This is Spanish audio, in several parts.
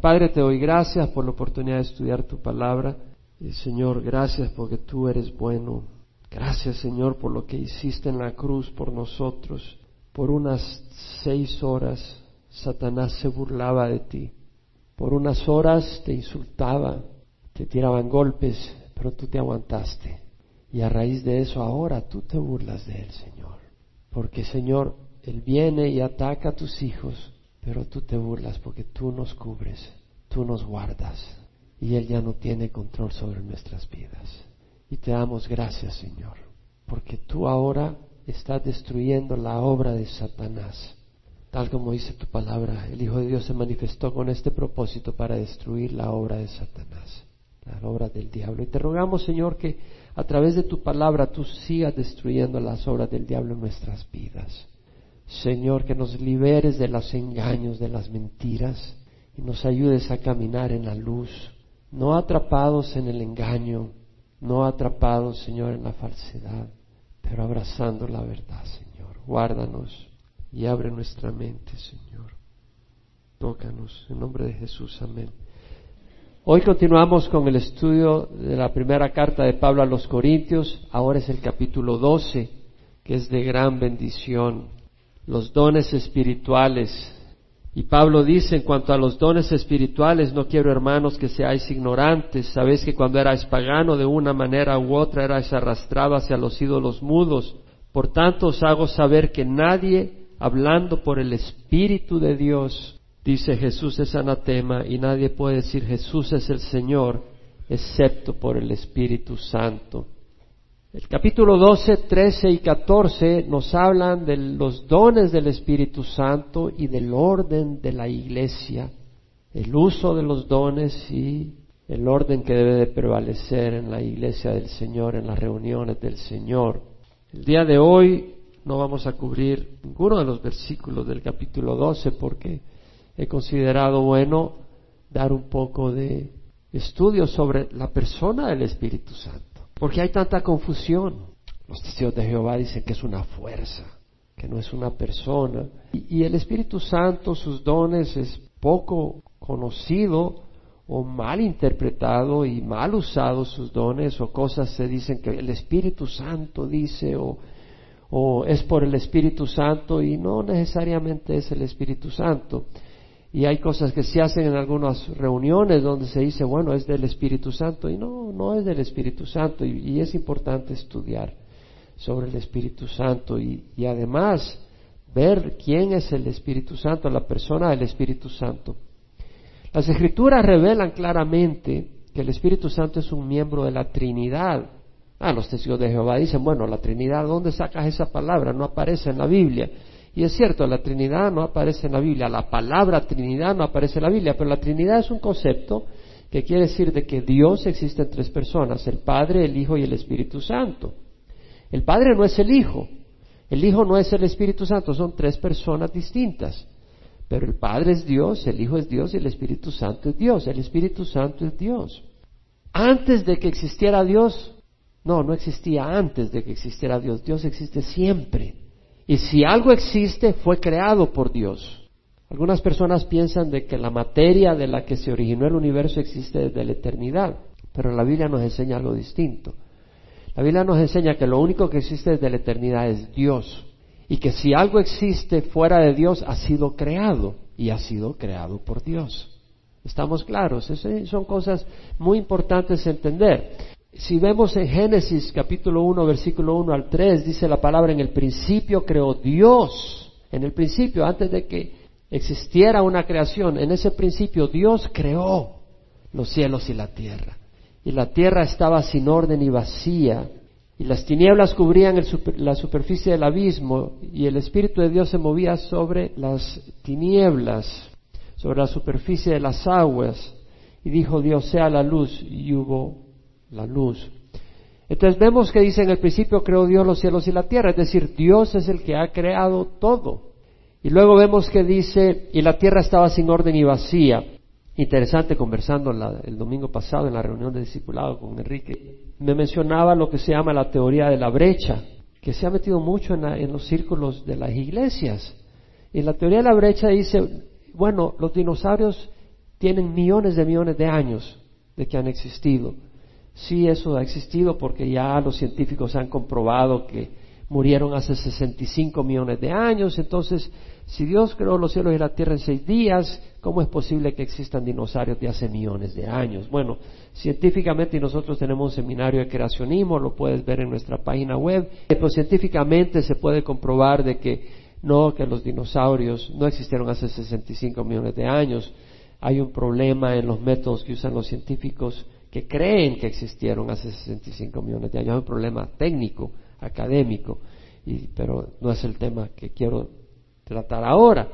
Padre, te doy gracias por la oportunidad de estudiar tu palabra. Señor, gracias porque tú eres bueno. Gracias, Señor, por lo que hiciste en la cruz por nosotros. Por unas seis horas Satanás se burlaba de ti. Por unas horas te insultaba, te tiraban golpes, pero tú te aguantaste. Y a raíz de eso ahora tú te burlas de él, Señor. Porque, Señor, él viene y ataca a tus hijos, pero tú te burlas porque tú nos cubres, tú nos guardas. Y Él ya no tiene control sobre nuestras vidas. Y te damos gracias, Señor, porque tú ahora estás destruyendo la obra de Satanás. Tal como dice tu palabra, el Hijo de Dios se manifestó con este propósito para destruir la obra de Satanás, la obra del diablo. Y te rogamos, Señor, que a través de tu palabra tú sigas destruyendo las obras del diablo en nuestras vidas. Señor, que nos liberes de los engaños, de las mentiras, y nos ayudes a caminar en la luz, no atrapados en el engaño, no atrapados, Señor, en la falsedad, pero abrazando la verdad, Señor. Guárdanos y abre nuestra mente, Señor. Tócanos, en nombre de Jesús, amén. Hoy continuamos con el estudio de la primera carta de Pablo a los Corintios, ahora es el capítulo 12, que es de gran bendición los dones espirituales. Y Pablo dice en cuanto a los dones espirituales, no quiero hermanos que seáis ignorantes, sabéis que cuando erais pagano de una manera u otra erais arrastrado hacia los ídolos mudos. Por tanto os hago saber que nadie, hablando por el Espíritu de Dios, dice Jesús es anatema y nadie puede decir Jesús es el Señor, excepto por el Espíritu Santo. El capítulo 12, 13 y 14 nos hablan de los dones del Espíritu Santo y del orden de la iglesia, el uso de los dones y el orden que debe de prevalecer en la iglesia del Señor, en las reuniones del Señor. El día de hoy no vamos a cubrir ninguno de los versículos del capítulo 12 porque he considerado bueno dar un poco de estudio sobre la persona del Espíritu Santo. Porque hay tanta confusión. Los testigos de Jehová dicen que es una fuerza, que no es una persona. Y, el Espíritu Santo, sus dones, es poco conocido o mal interpretado y mal usado sus dones o cosas se dicen que el Espíritu Santo dice o, o es por el Espíritu Santo y no necesariamente es el Espíritu Santo. Y hay cosas que se hacen en algunas reuniones donde se dice, bueno, es del Espíritu Santo. Y no, no es del Espíritu Santo. Y, es importante estudiar sobre el Espíritu Santo y, y, además ver quién es el Espíritu Santo, la persona del Espíritu Santo. Las Escrituras revelan claramente que el Espíritu Santo es un miembro de la Trinidad. Ah, los testigos de Jehová dicen, bueno, la Trinidad, ¿dónde sacas esa palabra? No aparece en la Biblia. Y es cierto, la Trinidad no aparece en la Biblia, la palabra Trinidad no aparece en la Biblia, pero la Trinidad es un concepto que quiere decir de que Dios existe en tres personas, el Padre, el Hijo y el Espíritu Santo. El Padre no es el Hijo, el Hijo no es el Espíritu Santo, son tres personas distintas. Pero el Padre es Dios, el Hijo es Dios y el Espíritu Santo es Dios. El Espíritu Santo es Dios. Antes de que existiera Dios, no, no existía antes de que existiera Dios. Dios existe siempre. Y si algo existe, fue creado por Dios. Algunas personas piensan de que la materia de la que se originó el universo existe desde la eternidad, pero la Biblia nos enseña algo distinto. La Biblia nos enseña que lo único que existe desde la eternidad es Dios y que si algo existe fuera de Dios ha sido creado y ha sido creado por Dios. ¿Estamos claros? Esas son cosas muy importantes entender si vemos en Génesis capítulo 1, versículo 1 al 3, dice la palabra, en el principio creó Dios, en el principio, antes de que existiera una creación, en ese principio Dios creó los cielos y la tierra. Y la tierra estaba sin orden y vacía, y las tinieblas cubrían la superficie del abismo, y el Espíritu de Dios se movía sobre las tinieblas, sobre la superficie de las aguas, y dijo Dios, sea la luz, y hubo la luz. Entonces vemos que dice en el principio creó Dios los cielos y la tierra, es decir, Dios es el que ha creado todo. Y luego vemos que dice, y la tierra estaba sin orden y vacía. Interesante, conversando el domingo pasado en la reunión de discipulado con Enrique, me mencionaba lo que se llama la teoría de la brecha, que se ha metido mucho en, en los círculos de las iglesias. Y la teoría de la brecha dice, bueno, los dinosaurios tienen millones de millones de años de que han existido. Sí, eso ha existido porque ya los científicos han comprobado que murieron hace 65 millones de años. Entonces, si Dios creó los cielos y la tierra en seis días, ¿cómo es posible que existan dinosaurios de hace millones de años? Bueno, científicamente nosotros tenemos un seminario de creacionismo, lo puedes ver en nuestra página web, pero científicamente se puede comprobar de que no, que los dinosaurios no existieron hace 65 millones de años. Hay un problema en los métodos que usan los científicos que creen que existieron hace 65 millones de años. Hay un problema técnico, académico, pero no es el tema que quiero tratar ahora.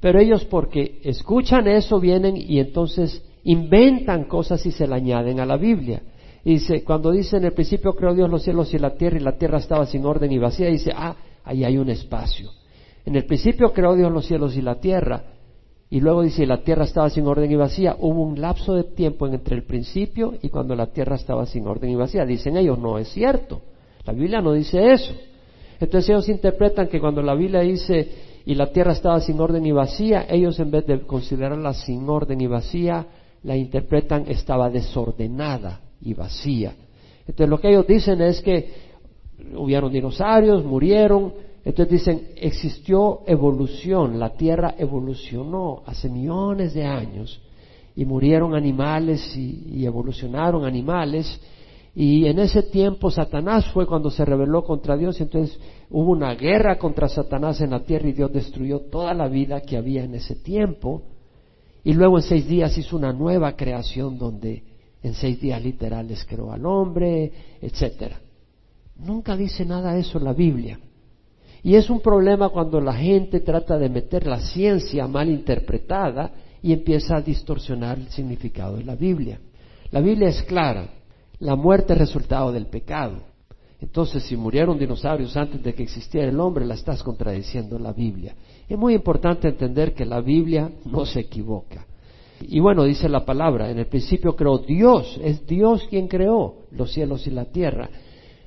Pero ellos porque escuchan eso vienen y entonces inventan cosas y se le añaden a la Biblia. dice, cuando dice en el principio creó Dios los cielos y la tierra y la tierra estaba sin orden y vacía, dice, ah, ahí hay un espacio. En el principio creó Dios los cielos y la tierra. Y luego dice, la tierra estaba sin orden y vacía. Hubo un lapso de tiempo entre el principio y cuando la tierra estaba sin orden y vacía. Dicen ellos, no es cierto. La Biblia no dice eso. Entonces ellos interpretan que cuando la Biblia dice y la tierra estaba sin orden y vacía, ellos en vez de considerarla sin orden y vacía, la interpretan estaba desordenada y vacía. Entonces lo que ellos dicen es que hubieron dinosaurios, murieron, entonces dicen, existió evolución, la Tierra evolucionó hace millones de años y murieron animales y, evolucionaron animales y en ese tiempo Satanás fue cuando se rebeló contra Dios y entonces hubo una guerra contra Satanás en la tierra y Dios destruyó toda la vida que había en ese tiempo y luego en seis días hizo una nueva creación donde en seis días literales creó al hombre, etcétera. Nunca dice nada de eso en la Biblia. Y es un problema cuando la gente trata de meter la ciencia mal interpretada y empieza a distorsionar el significado de la Biblia. La Biblia es clara, la muerte es resultado del pecado. Entonces, si murieron dinosaurios antes de que existiera el hombre, la estás contradiciendo la Biblia. Es muy importante entender que la Biblia no se equivoca. Y bueno, dice la palabra, en el principio creó Dios, es Dios quien creó los cielos y la tierra.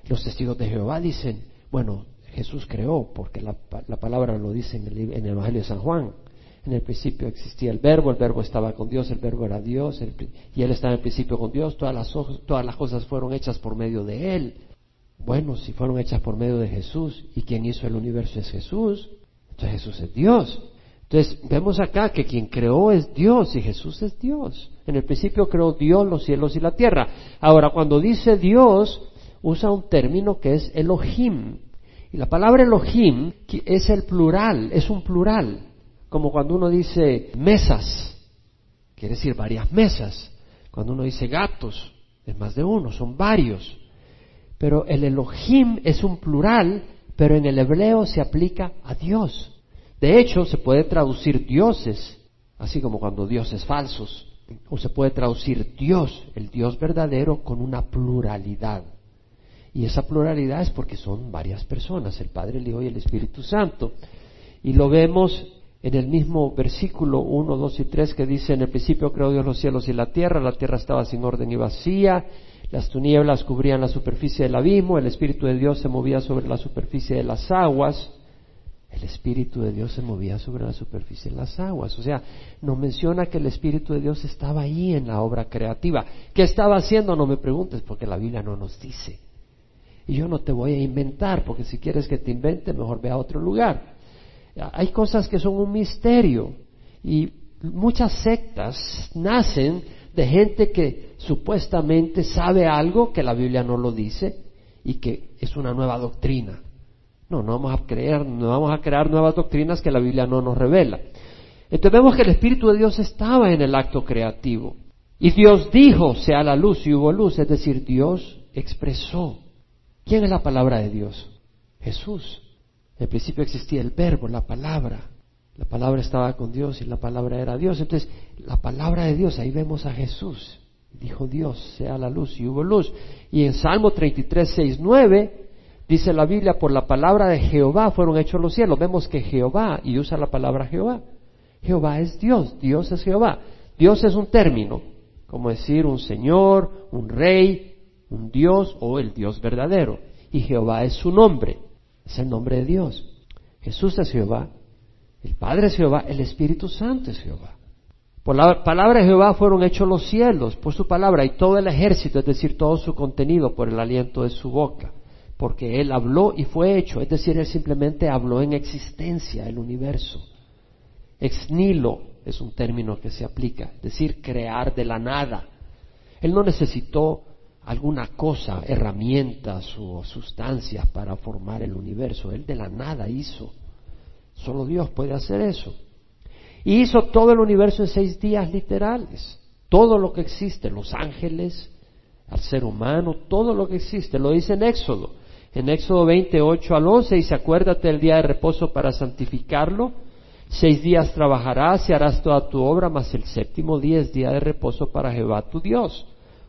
Los testigos de Jehová dicen, bueno, Jesús creó, porque la, palabra lo dice en el, Evangelio de San Juan. En el principio existía el verbo, el verbo estaba con Dios, el verbo era Dios, y Él estaba en el principio con Dios, todas las, todas las cosas fueron hechas por medio de Él. Bueno, si fueron hechas por medio de Jesús, y quien hizo el universo es Jesús, entonces Jesús es Dios. Entonces vemos acá que quien creó es Dios y Jesús es Dios. En el principio creó Dios los cielos y la tierra. Ahora, cuando dice Dios, usa un término que es Elohim. La palabra Elohim es el plural, es un plural, como cuando uno dice mesas, quiere decir varias mesas. Cuando uno dice gatos, es más de uno, son varios. Pero el Elohim es un plural, pero en el hebreo se aplica a Dios. De hecho, se puede traducir dioses, así como cuando dioses falsos, o se puede traducir Dios, el Dios verdadero, con una pluralidad. Y esa pluralidad es porque son varias personas, el Padre, el Hijo y el Espíritu Santo. Y lo vemos en el mismo versículo 1, 2 y 3 que dice, en el principio creó Dios los cielos y la tierra, la tierra estaba sin orden y vacía, las tinieblas cubrían la superficie del abismo, el Espíritu de Dios se movía sobre la superficie de las aguas, el Espíritu de Dios se movía sobre la superficie de las aguas. O sea, nos menciona que el Espíritu de Dios estaba ahí en la obra creativa. ¿Qué estaba haciendo? No me preguntes, porque la Biblia no nos dice. Y yo no te voy a inventar, porque si quieres que te invente, mejor ve a otro lugar. Hay cosas que son un misterio y muchas sectas nacen de gente que supuestamente sabe algo que la Biblia no lo dice y que es una nueva doctrina. No, no vamos a creer, no vamos a crear nuevas doctrinas que la Biblia no nos revela. Entonces vemos que el Espíritu de Dios estaba en el acto creativo. Y Dios dijo, sea la luz y hubo luz, es decir, Dios expresó ¿Quién es la palabra de Dios? Jesús. En el principio existía el verbo, la palabra. La palabra estaba con Dios y la palabra era Dios. Entonces, la palabra de Dios, ahí vemos a Jesús. Dijo Dios, sea la luz y hubo luz. Y en Salmo 33, 6, 9, dice la Biblia, por la palabra de Jehová fueron hechos los cielos. Vemos que Jehová, y usa la palabra Jehová. Jehová es Dios, Dios es Jehová. Dios es un término, como decir un Señor, un Rey, un Dios o el Dios verdadero. Y Jehová es su nombre, es el nombre de Dios. Jesús es Jehová, el Padre es Jehová, el Espíritu Santo es Jehová. Por la palabra de Jehová fueron hechos los cielos, por su palabra, y todo el ejército, es decir, todo su contenido, por el aliento de su boca, porque Él habló y fue hecho, es decir, Él simplemente habló en existencia el universo. Ex nilo es un término que se aplica, es decir, crear de la nada. Él no necesitó alguna cosa, herramientas o sustancias para formar el universo, Él de la nada hizo. Solo Dios puede hacer eso. Y hizo todo el universo en seis días literales. Todo lo que existe, los ángeles, al ser humano, todo lo que existe. Lo dice en Éxodo. En Éxodo 28 al 11 dice, acuérdate del día de reposo para santificarlo. Seis días trabajarás y harás toda tu obra, mas el séptimo día es día de reposo para Jehová tu Dios.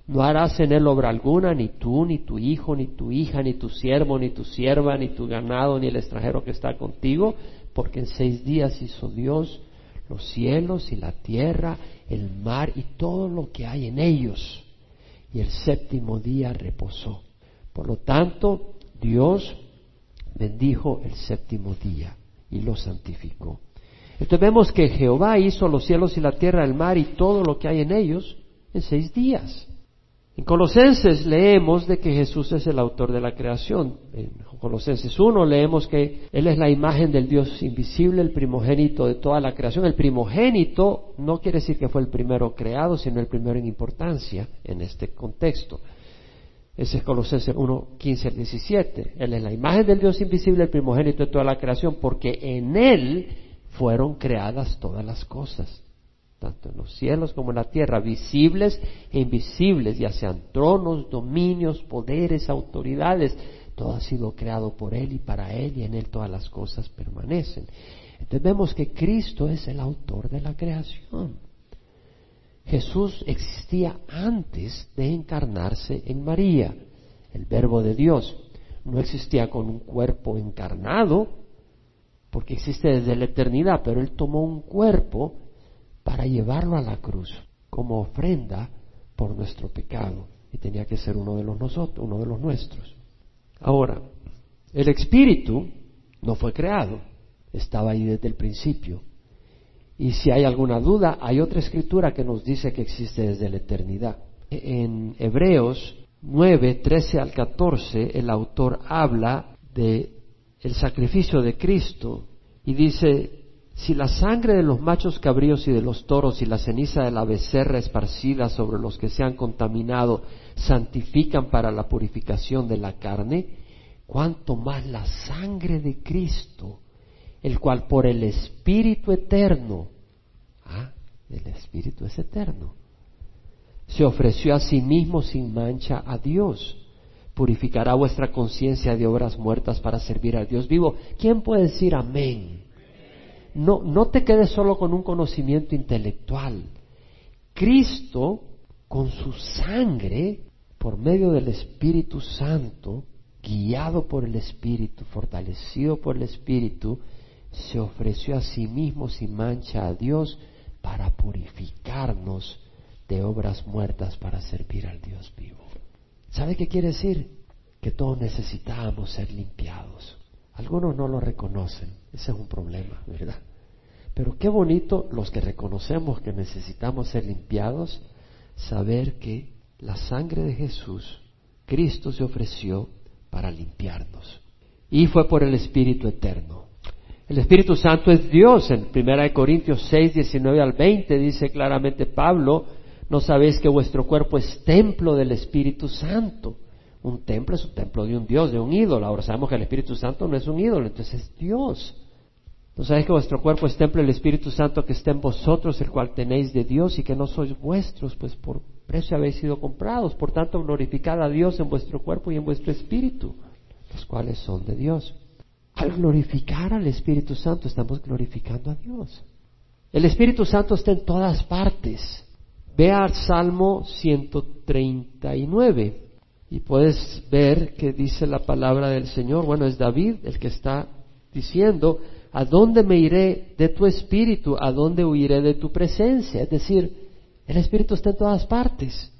No harás en él obra alguna, ni tú, ni tu hijo, ni tu hija, ni tu siervo, ni tu sierva, ni tu ganado, ni el extranjero que está contigo, porque en seis días hizo Dios los cielos y la tierra, el mar y todo lo que hay en ellos. Y el séptimo día reposó. Por lo tanto, Dios bendijo el séptimo día y lo santificó. Entonces vemos que Jehová hizo los cielos y la tierra, el mar y todo lo que hay en ellos en seis días. En Colosenses leemos de que Jesús es el autor de la creación. En Colosenses 1 leemos que Él es la imagen del Dios invisible, el primogénito de toda la creación. El primogénito no quiere decir que fue el primero creado, sino el primero en importancia en este contexto. Ese es Colosenses 1, 15 al 17. Él es la imagen del Dios invisible, el primogénito de toda la creación, porque en Él fueron creadas todas las cosas tanto en los cielos como en la tierra, visibles e invisibles, ya sean tronos, dominios, poderes, autoridades, todo ha sido creado por Él y para Él y en Él todas las cosas permanecen. Entonces vemos que Cristo es el autor de la creación. Jesús existía antes de encarnarse en María, el verbo de Dios. No existía con un cuerpo encarnado, porque existe desde la eternidad, pero Él tomó un cuerpo para llevarlo a la cruz como ofrenda por nuestro pecado. Y tenía que ser uno de los nosotros, uno de los nuestros. Ahora, el espíritu no fue creado, estaba ahí desde el principio. Y si hay alguna duda, hay otra escritura que nos dice que existe desde la eternidad. En Hebreos 9, 13 al 14, el autor habla de el sacrificio de Cristo y dice, si la sangre de los machos cabríos y de los toros y la ceniza de la becerra esparcida sobre los que se han contaminado santifican para la purificación de la carne, cuanto más la sangre de Cristo, el cual por el Espíritu eterno, ah, el Espíritu es eterno, se ofreció a sí mismo sin mancha a Dios. Purificará vuestra conciencia de obras muertas para servir a Dios vivo. ¿Quién puede decir amén? No, no te quedes solo con un conocimiento intelectual. Cristo, con su sangre, por medio del Espíritu Santo, guiado por el Espíritu, fortalecido por el Espíritu, se ofreció a sí mismo sin mancha a Dios para purificarnos de obras muertas para servir al Dios vivo. ¿Sabe qué quiere decir? Que todos necesitábamos ser limpiados. Algunos no lo reconocen, ese es un problema, ¿verdad? Pero qué bonito los que reconocemos que necesitamos ser limpiados, saber que la sangre de Jesús, Cristo se ofreció para limpiarnos. Y fue por el Espíritu Eterno. El Espíritu Santo es Dios. En 1 Corintios 6, 19 al 20 dice claramente Pablo, no sabéis que vuestro cuerpo es templo del Espíritu Santo un templo es un templo de un Dios, de un ídolo. Ahora sabemos que el Espíritu Santo no es un ídolo, entonces es Dios. ¿No sabéis que vuestro cuerpo es templo del Espíritu Santo que está en vosotros, el cual tenéis de Dios y que no sois vuestros, pues por precio habéis sido comprados? Por tanto, glorificad a Dios en vuestro cuerpo y en vuestro espíritu, los cuales son de Dios. Al glorificar al Espíritu Santo estamos glorificando a Dios. El Espíritu Santo está en todas partes. Vea al Salmo 139 y puedes ver que dice la palabra del Señor, bueno, es David el que está diciendo, ¿a dónde me iré de tu espíritu? ¿A dónde huiré de tu presencia? Es decir, el espíritu está en todas partes.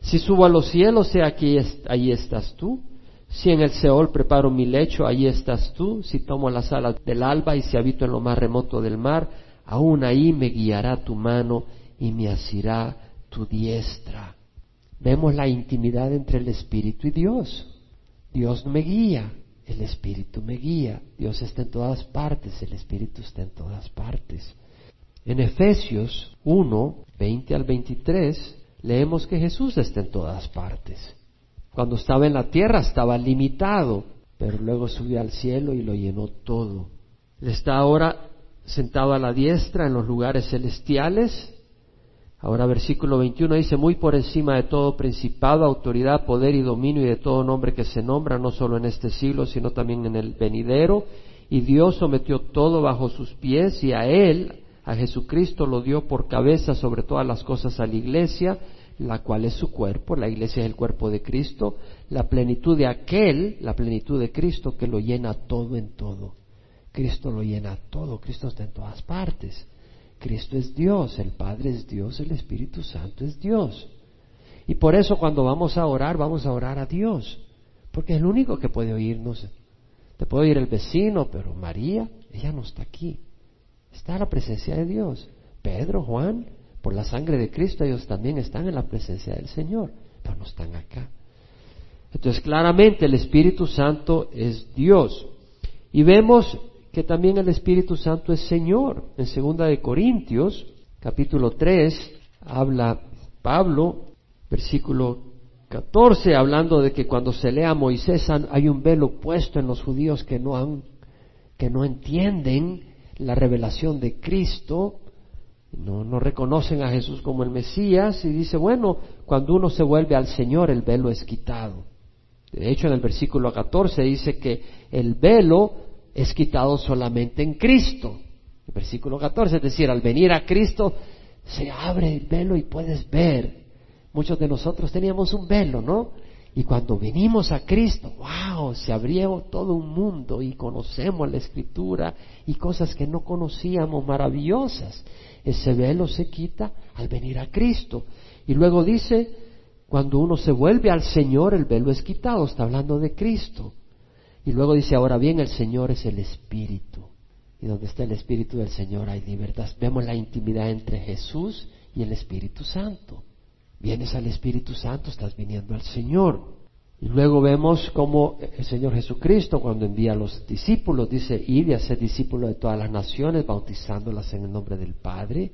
Si subo a los cielos, aquí, ahí estás tú. Si en el Seol preparo mi lecho, ahí estás tú. Si tomo las alas del alba y si habito en lo más remoto del mar, aún ahí me guiará tu mano y me asirá tu diestra. Vemos la intimidad entre el Espíritu y Dios. Dios me guía, el Espíritu me guía. Dios está en todas partes, el Espíritu está en todas partes. En Efesios 1, 20 al 23, leemos que Jesús está en todas partes. Cuando estaba en la tierra estaba limitado, pero luego subió al cielo y lo llenó todo. Él está ahora sentado a la diestra en los lugares celestiales. Ahora versículo 21 dice, muy por encima de todo principado, autoridad, poder y dominio y de todo nombre que se nombra, no solo en este siglo, sino también en el venidero. Y Dios sometió todo bajo sus pies y a Él, a Jesucristo, lo dio por cabeza sobre todas las cosas a la iglesia, la cual es su cuerpo, la iglesia es el cuerpo de Cristo, la plenitud de aquel, la plenitud de Cristo que lo llena todo en todo. Cristo lo llena todo, Cristo está en todas partes. Cristo es Dios, el Padre es Dios, el Espíritu Santo es Dios. Y por eso cuando vamos a orar, vamos a orar a Dios, porque es el único que puede oírnos. Te puede oír el vecino, pero María, ella no está aquí. Está en la presencia de Dios. Pedro, Juan, por la sangre de Cristo, ellos también están en la presencia del Señor, pero no están acá. Entonces, claramente el Espíritu Santo es Dios. Y vemos que también el Espíritu Santo es Señor. En segunda de Corintios, capítulo 3, habla Pablo, versículo 14, hablando de que cuando se lea a Moisés hay un velo puesto en los judíos que no han, que no entienden la revelación de Cristo, no, no reconocen a Jesús como el Mesías y dice, bueno, cuando uno se vuelve al Señor el velo es quitado. De hecho, en el versículo 14 dice que el velo es quitado solamente en Cristo. El versículo 14, es decir, al venir a Cristo se abre el velo y puedes ver. Muchos de nosotros teníamos un velo, ¿no? Y cuando venimos a Cristo, wow, se abrió todo un mundo y conocemos la Escritura y cosas que no conocíamos maravillosas. Ese velo se quita al venir a Cristo. Y luego dice, cuando uno se vuelve al Señor, el velo es quitado, está hablando de Cristo. Y luego dice, ahora bien, el Señor es el Espíritu. Y donde está el Espíritu del Señor hay libertad. Vemos la intimidad entre Jesús y el Espíritu Santo. Vienes al Espíritu Santo, estás viniendo al Señor. Y luego vemos cómo el Señor Jesucristo, cuando envía a los discípulos, dice, id y hacer discípulos de todas las naciones, bautizándolas en el nombre del Padre,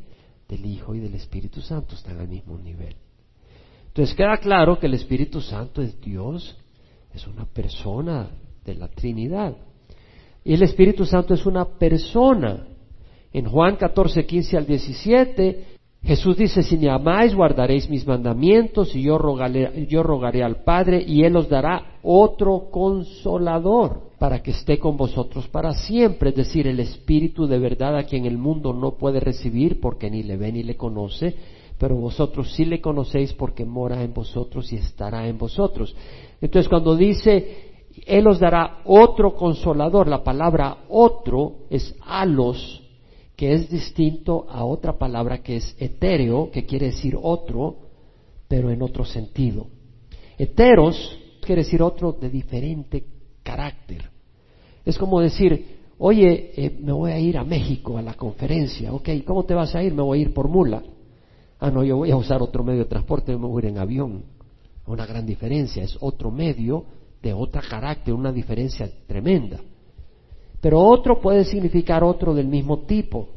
del Hijo y del Espíritu Santo, están al mismo nivel. Entonces queda claro que el Espíritu Santo es Dios, es una persona de la Trinidad. Y el Espíritu Santo es una persona. En Juan 14, 15 al 17, Jesús dice, si me amáis, guardaréis mis mandamientos y yo rogaré, yo rogaré al Padre y Él os dará otro consolador para que esté con vosotros para siempre, es decir, el Espíritu de verdad a quien el mundo no puede recibir porque ni le ve ni le conoce, pero vosotros sí le conocéis porque mora en vosotros y estará en vosotros. Entonces cuando dice, Él os dará otro consolador, la palabra otro es alos, que es distinto a otra palabra que es etéreo, que quiere decir otro, pero en otro sentido. Heteros quiere decir otro de diferente carácter. Es como decir, oye, eh, me voy a ir a México a la conferencia, ok, ¿cómo te vas a ir? Me voy a ir por mula. Ah, no, yo voy a usar otro medio de transporte, me voy a ir en avión. Una gran diferencia, es otro medio de otro carácter, una diferencia tremenda. Pero otro puede significar otro del mismo tipo.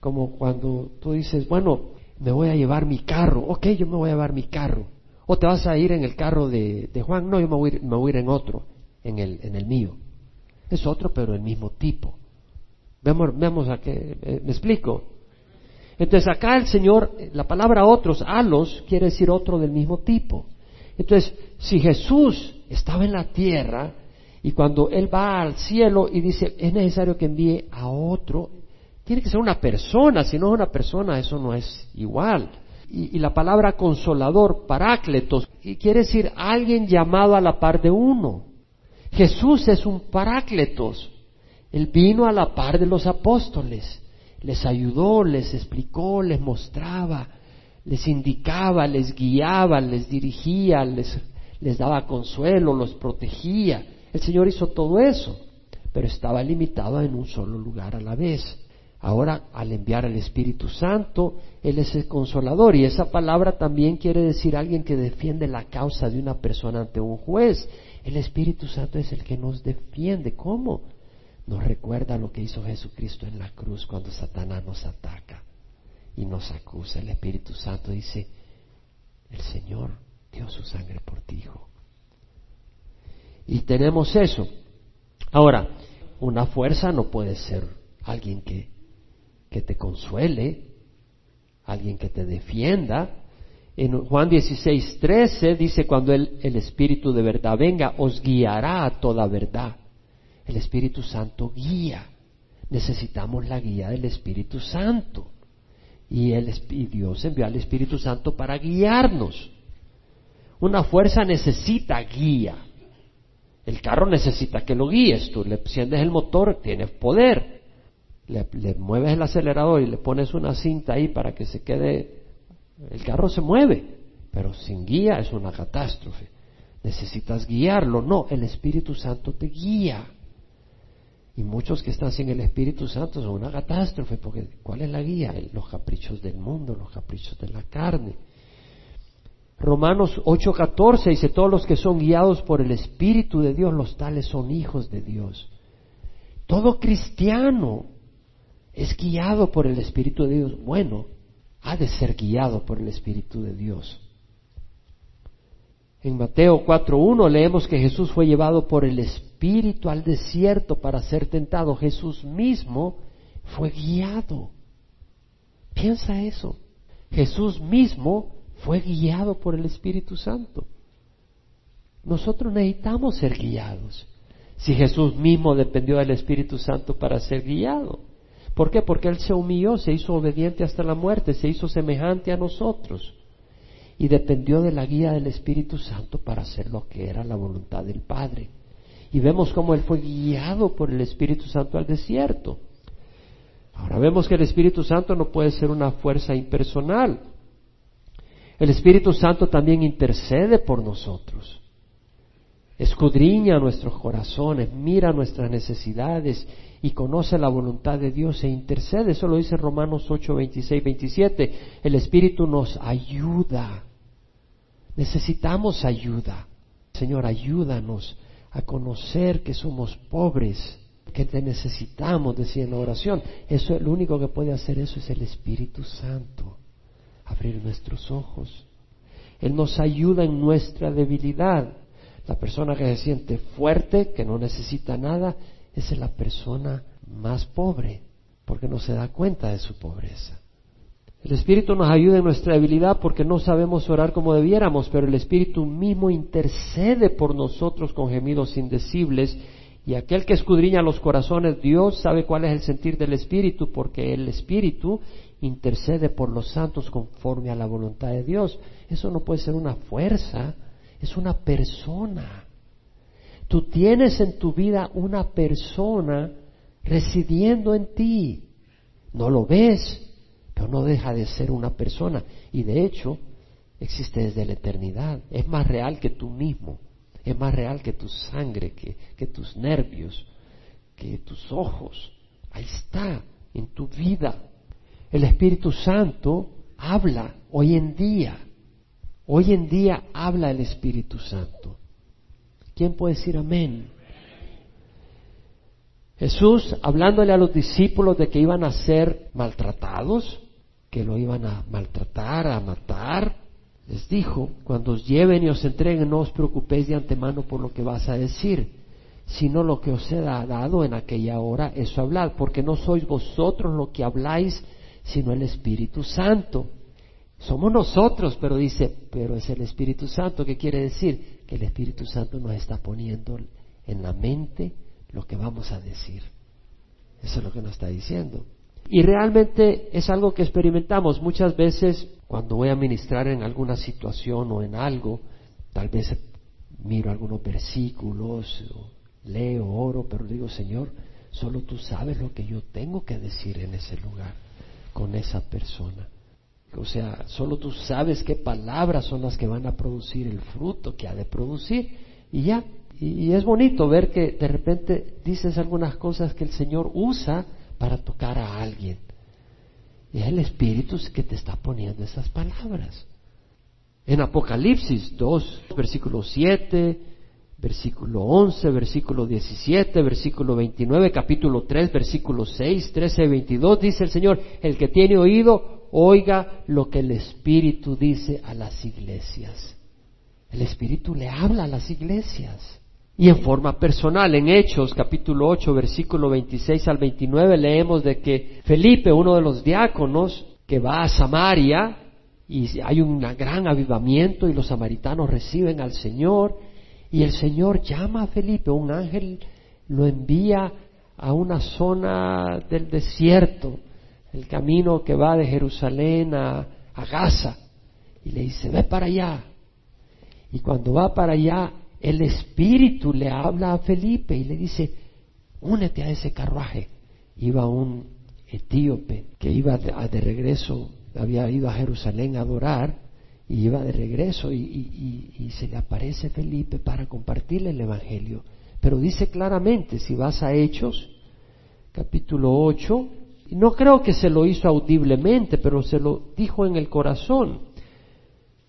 Como cuando tú dices, bueno, me voy a llevar mi carro. Ok, yo me voy a llevar mi carro. O te vas a ir en el carro de, Juan. No, yo me voy, a ir, me voy a ir en otro, en el, en el mío. Es otro, pero el mismo tipo. Vemos, vemos a qué, eh, me explico. Entonces acá el Señor, la palabra otros, alos, quiere decir otro del mismo tipo. Entonces, si Jesús estaba en la tierra y cuando Él va al cielo y dice, es necesario que envíe a otro, tiene que ser una persona, si no es una persona, eso no es igual. Y, la palabra consolador, parácletos, quiere decir alguien llamado a la par de uno. Jesús es un parácletos. Él vino a la par de los apóstoles. Les ayudó, les explicó, les mostraba, les indicaba, les guiaba, les dirigía, les, les daba consuelo, los protegía. El Señor hizo todo eso, pero estaba limitado en un solo lugar a la vez. Ahora, al enviar al Espíritu Santo, Él es el consolador. Y esa palabra también quiere decir alguien que defiende la causa de una persona ante un juez. El Espíritu Santo es el que nos defiende. ¿Cómo? Nos recuerda lo que hizo Jesucristo en la cruz cuando Satanás nos ataca y nos acusa. El Espíritu Santo dice, el Señor dio su sangre por ti, hijo. Y tenemos eso. Ahora, una fuerza no puede ser alguien que, que te consuele, alguien que te defienda. En Juan 16, 13 dice, cuando el, el Espíritu de verdad venga, os guiará a toda verdad. El Espíritu Santo guía. Necesitamos la guía del Espíritu Santo. Y, el, y Dios envió al Espíritu Santo para guiarnos. Una fuerza necesita guía. El carro necesita que lo guíes. Tú le enciendes el motor, tienes poder. Le, le, mueves el acelerador y le pones una cinta ahí para que se quede. El carro se mueve, pero sin guía es una catástrofe. Necesitas guiarlo. No, el Espíritu Santo te guía. Y muchos que están sin el Espíritu Santo son una catástrofe, porque ¿cuál es la guía? Los caprichos del mundo, los caprichos de la carne. Romanos 8:14 dice, todos los que son guiados por el Espíritu de Dios, los tales son hijos de Dios. Todo cristiano es guiado por el Espíritu de Dios. Bueno, ha de ser guiado por el Espíritu de Dios. En Mateo 4.1 leemos que Jesús fue llevado por el Espíritu al desierto para ser tentado. Jesús mismo fue guiado. Piensa eso. Jesús mismo fue guiado por el Espíritu Santo. Nosotros necesitamos ser guiados. Si Jesús mismo dependió del Espíritu Santo para ser guiado. ¿Por qué? Porque Él se humilló, se hizo obediente hasta la muerte, se hizo semejante a nosotros y dependió de la guía del Espíritu Santo para hacer lo que era la voluntad del Padre. Y vemos cómo Él fue guiado por el Espíritu Santo al desierto. Ahora vemos que el Espíritu Santo no puede ser una fuerza impersonal. El Espíritu Santo también intercede por nosotros. Escudriña nuestros corazones, mira nuestras necesidades y conoce la voluntad de Dios e intercede. Eso lo dice Romanos 8, 26, 27. El Espíritu nos ayuda Necesitamos ayuda. Señor, ayúdanos a conocer que somos pobres, que te necesitamos, decía en la oración. Eso, lo único que puede hacer eso es el Espíritu Santo. Abrir nuestros ojos. Él nos ayuda en nuestra debilidad. La persona que se siente fuerte, que no necesita nada, es la persona más pobre, porque no se da cuenta de su pobreza. El Espíritu nos ayuda en nuestra debilidad porque no sabemos orar como debiéramos, pero el Espíritu mismo intercede por nosotros con gemidos indecibles y aquel que escudriña los corazones, Dios sabe cuál es el sentir del Espíritu porque el Espíritu intercede por los santos conforme a la voluntad de Dios. Eso no puede ser una fuerza, es una persona. Tú tienes en tu vida una persona residiendo en ti. No lo ves, pero no deja de ser una persona y de hecho existe desde la eternidad. Es más real que tú mismo, es más real que tu sangre, que, tus nervios, que tus ojos. Ahí está, en tu vida. El Espíritu Santo habla hoy en día. Hoy en día habla el Espíritu Santo. ¿Quién puede decir amén? Jesús, hablándole a los discípulos de que iban a ser maltratados, que lo iban a maltratar, a matar, les dijo, cuando os lleven y os entreguen, no os preocupéis de antemano por lo que vas a decir, sino lo que os he dado en aquella hora, eso hablad, porque no sois vosotros lo que habláis, sino el Espíritu Santo. Somos nosotros, pero dice, pero es el Espíritu Santo, ¿qué quiere decir? Que el Espíritu Santo nos está poniendo en la mente lo que vamos a decir. Eso es lo que nos está diciendo. Y realmente es algo que experimentamos muchas veces cuando voy a ministrar en alguna situación o en algo, tal vez miro algunos versículos, leo, oro, pero digo, Señor, solo tú sabes lo que yo tengo que decir en ese lugar, con esa persona. O sea, solo tú sabes qué palabras son las que van a producir el fruto que ha de producir. Y ya, y, es bonito ver que de repente dices algunas cosas que el Señor usa para tocar a alguien. Es el Espíritu que te está poniendo esas palabras. En Apocalipsis 2, versículo 7, versículo 11, versículo 17, versículo 29, capítulo 3, versículo 6, 13, 22, dice el Señor, el que tiene oído, oiga lo que el Espíritu dice a las iglesias. El Espíritu le habla a las iglesias. Y en forma personal, en Hechos capítulo 8, versículo 26 al 29, leemos de que Felipe, uno de los diáconos, que va a Samaria, y hay un gran avivamiento y los samaritanos reciben al Señor, y el Señor llama a Felipe, un ángel lo envía a una zona del desierto, el camino que va de Jerusalén a, Gaza, y le dice, ve para allá. Y cuando va para allá, el Espíritu le habla a Felipe y le dice, únete a ese carruaje. Iba un etíope que iba de, regreso, había ido a Jerusalén a adorar y iba de regreso y, se le aparece Felipe para compartirle el Evangelio. Pero dice claramente, si vas a Hechos, capítulo 8, no creo que se lo hizo audiblemente, pero se lo dijo en el corazón.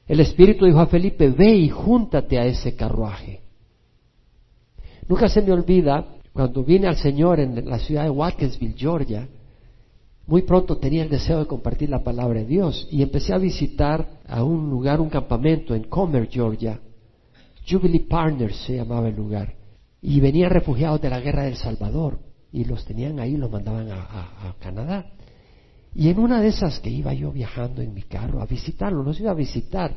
El Espíritu dijo a Felipe, ve y júntate a ese carruaje. Nunca se me olvida, cuando vine al Señor en la ciudad de Watkinsville, Georgia, muy pronto tenía el deseo de compartir la palabra de Dios y empecé a visitar a un lugar, un campamento en Comer, Georgia. Jubilee Partners se llamaba el lugar. Y venían refugiados de la guerra del Salvador y los tenían ahí, los mandaban a Canadá. Y en una de esas que iba yo viajando en mi carro a visitarlo, nos iba a visitar,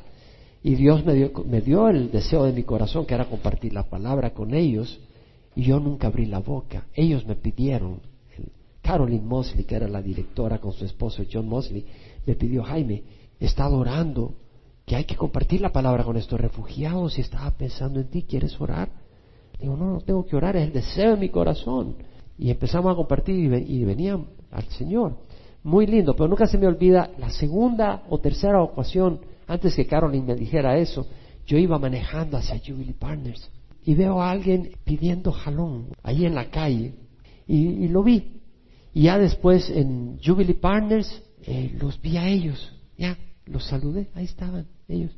y Dios me dio, me dio el deseo de mi corazón, que era compartir la palabra con ellos, y yo nunca abrí la boca. Ellos me pidieron, Caroline Mosley, que era la directora con su esposo John Mosley, me pidió, Jaime, he estado orando que hay que compartir la palabra con estos refugiados y estaba pensando en ti, ¿quieres orar? Digo, no, no tengo que orar, es el deseo de mi corazón. Y empezamos a compartir y venían al Señor muy lindo, pero nunca se me olvida la segunda o tercera ocasión, antes que Caroline me dijera eso, yo iba manejando hacia Jubilee Partners y veo a alguien pidiendo jalón ahí en la calle y, lo vi. Y ya después en Jubilee Partners eh, los vi a ellos, ya los saludé, ahí estaban ellos.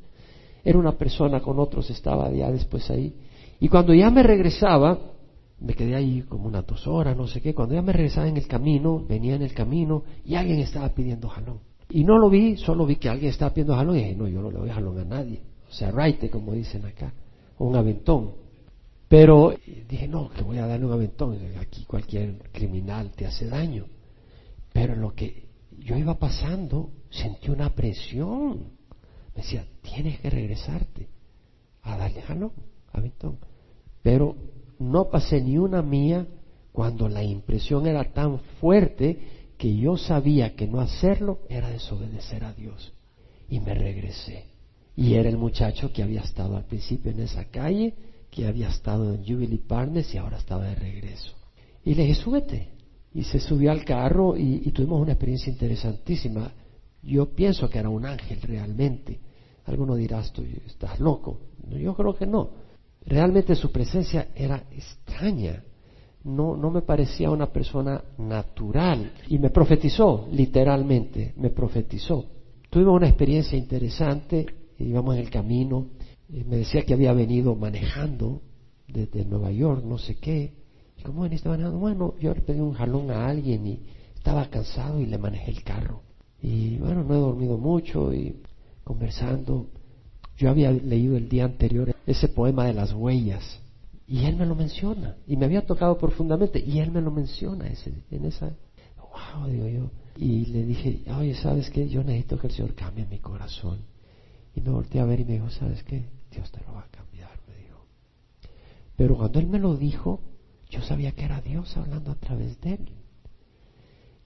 Era una persona con otros, estaba ya después ahí. Y cuando ya me regresaba, me quedé ahí como unas dos horas, no sé qué. Cuando ya me regresaba en el camino, venía en el camino y alguien estaba pidiendo jalón. Y no lo vi, solo vi que alguien estaba pidiendo jalón y dije, no, yo no le doy jalón a nadie. O sea, raite, como dicen acá, un aventón. Pero dije, no, que voy a darle un aventón. Aquí cualquier criminal te hace daño. Pero lo que yo iba pasando, sentí una presión. Me decía, tienes que regresarte a darle jalón, aventón. Pero no pasé ni una mía cuando la impresión era tan fuerte que yo sabía que no hacerlo era desobedecer a Dios. Y me regresé. Y era el muchacho que había estado al principio en esa calle, que había estado en Jubilee Partners y ahora estaba de regreso. Y le dije, súbete. Y se subió al carro y, tuvimos una experiencia interesantísima. Yo pienso que era un ángel realmente. Alguno dirá, estás loco. Yo creo que no realmente su presencia era extraña. No, no me parecía una persona natural. Y me profetizó, literalmente, me profetizó. Tuvimos una experiencia interesante, íbamos en el camino, y me decía que había venido manejando desde Nueva York, no sé qué. Y como veniste manejando, bueno, yo le pedí un jalón a alguien y estaba cansado y le manejé el carro. Y bueno, no he dormido mucho y conversando yo había leído el día anterior ese poema de las huellas y él me lo menciona y me había tocado profundamente y él me lo menciona ese, en esa, wow, digo yo. Y le dije, oye, ¿sabes qué? Yo necesito que el Señor cambie mi corazón. Y me volteé a ver y me dijo, ¿sabes qué? Dios te lo va a cambiar, me dijo. Pero cuando él me lo dijo, yo sabía que era Dios hablando a través de él.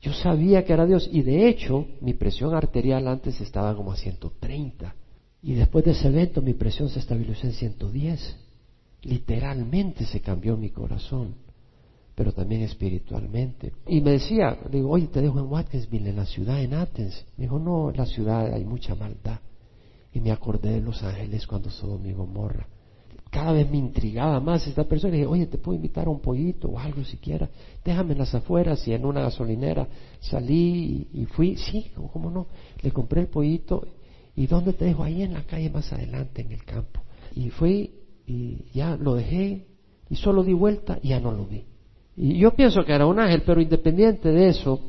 Yo sabía que era Dios y de hecho mi presión arterial antes estaba como a 130 y después de ese evento mi presión se estabilizó en 110. Literalmente se cambió mi corazón, pero también espiritualmente. Y me decía, digo, oye, te dejo en Watkinsville, en la ciudad, en Athens. Me dijo, no, en la ciudad hay mucha maldad. Y me acordé de los ángeles cuando Sodom y Gomorra. cada vez me intrigaba más esta persona. Y dije, oye, te puedo invitar a un pollito o algo siquiera. Déjame en las afueras y en una gasolinera salí y, fui. Sí, ¿cómo no? Le compré el pollito. ¿Y dónde te dejo? Ahí en la calle más adelante, en el campo. Y fui y ya lo dejé y solo di vuelta y ya no lo vi. Y yo pienso que era un ángel, pero independiente de eso,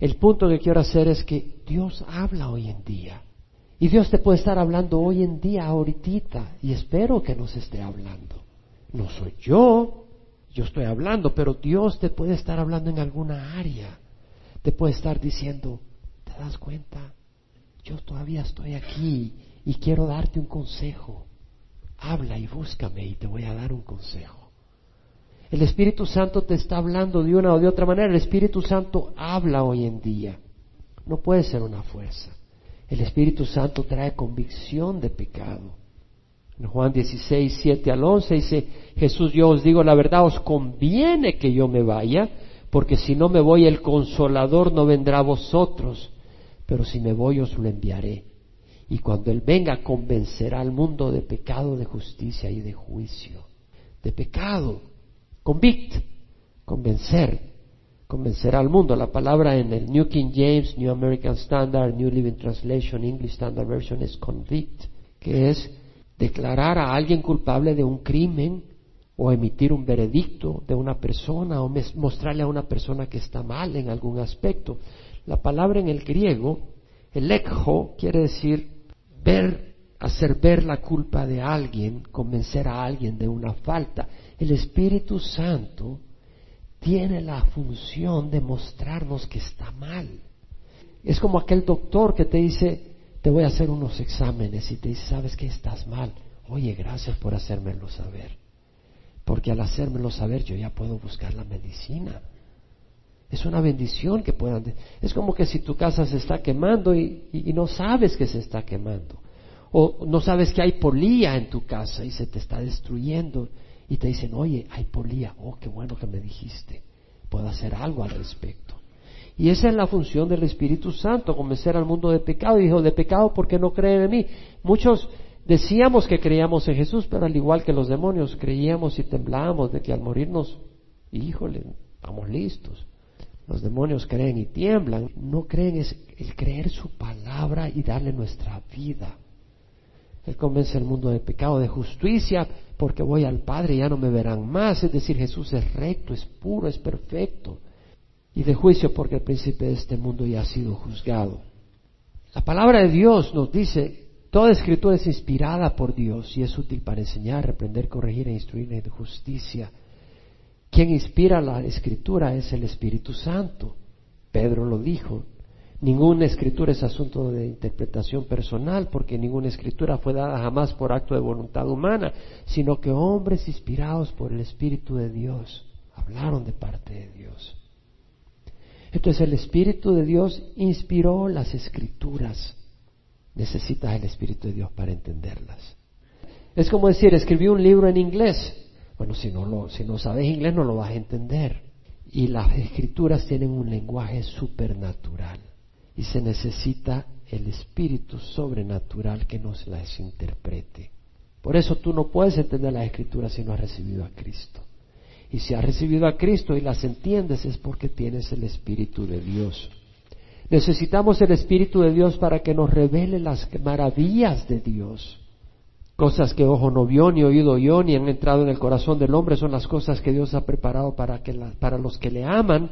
el punto que quiero hacer es que Dios habla hoy en día. Y Dios te puede estar hablando hoy en día, ahorita, y espero que nos esté hablando. No soy yo, yo estoy hablando, pero Dios te puede estar hablando en alguna área. Te puede estar diciendo, ¿te das cuenta? Yo todavía estoy aquí y quiero darte un consejo. Habla y búscame y te voy a dar un consejo. El Espíritu Santo te está hablando de una o de otra manera. El Espíritu Santo habla hoy en día. No puede ser una fuerza. El Espíritu Santo trae convicción de pecado. En Juan 16, 7 al 11 dice, Jesús, yo os digo la verdad, os conviene que yo me vaya, porque si no me voy el consolador no vendrá a vosotros, pero si me voy os lo enviaré. Y cuando Él venga convencerá al mundo de pecado, de justicia y de juicio. De pecado, convict, convencer, convencer al mundo. La palabra en el New King James, New American Standard, New Living Translation, English Standard Version es convict, que es declarar a alguien culpable de un crimen o emitir un veredicto de una persona o mostrarle a una persona que está mal en algún aspecto. La palabra en el griego, el ekho, quiere decir ver, hacer ver la culpa de alguien, convencer a alguien de una falta. El Espíritu Santo tiene la función de mostrarnos que está mal. Es como aquel doctor que te dice, te voy a hacer unos exámenes y te dice, sabes que estás mal. Oye, gracias por hacérmelo saber. Porque al hacérmelo saber yo ya puedo buscar la medicina. Es una bendición que puedan. Es como que si tu casa se está quemando y, y, no sabes que se está quemando. O no sabes que hay polía en tu casa y se te está destruyendo y te dicen, oye, hay polía, oh, qué bueno que me dijiste, puedo hacer algo al respecto. Y esa es la función del Espíritu Santo, convencer al mundo de pecado. Y dijo, de pecado porque no creen en mí. Muchos decíamos que creíamos en Jesús, pero al igual que los demonios, creíamos y temblábamos de que al morirnos, híjole, estamos listos. Los demonios creen y tiemblan. No creen es el creer su palabra y darle nuestra vida. Él convence al mundo de pecado, de justicia, porque voy al Padre y ya no me verán más. Es decir, Jesús es recto, es puro, es perfecto. Y de juicio porque el príncipe de este mundo ya ha sido juzgado. La palabra de Dios nos dice, toda escritura es inspirada por Dios y es útil para enseñar, reprender, corregir e instruir en justicia. Quien inspira la escritura es el Espíritu Santo. Pedro lo dijo, Ninguna escritura es asunto de interpretación personal, porque ninguna escritura fue dada jamás por acto de voluntad humana, sino que hombres inspirados por el Espíritu de Dios hablaron de parte de Dios. Entonces el Espíritu de Dios inspiró las escrituras. Necesitas el Espíritu de Dios para entenderlas. Es como decir, escribí un libro en inglés. Bueno, si no, lo, si no sabes inglés no lo vas a entender. Y las escrituras tienen un lenguaje supernatural y se necesita el espíritu sobrenatural que nos las interprete. Por eso tú no puedes entender las escrituras si no has recibido a Cristo. Y si has recibido a Cristo y las entiendes es porque tienes el Espíritu de Dios. Necesitamos el Espíritu de Dios para que nos revele las maravillas de Dios. Cosas que ojo no vio, ni oído oyó, ni han entrado en el corazón del hombre son las cosas que Dios ha preparado para, que para los que le aman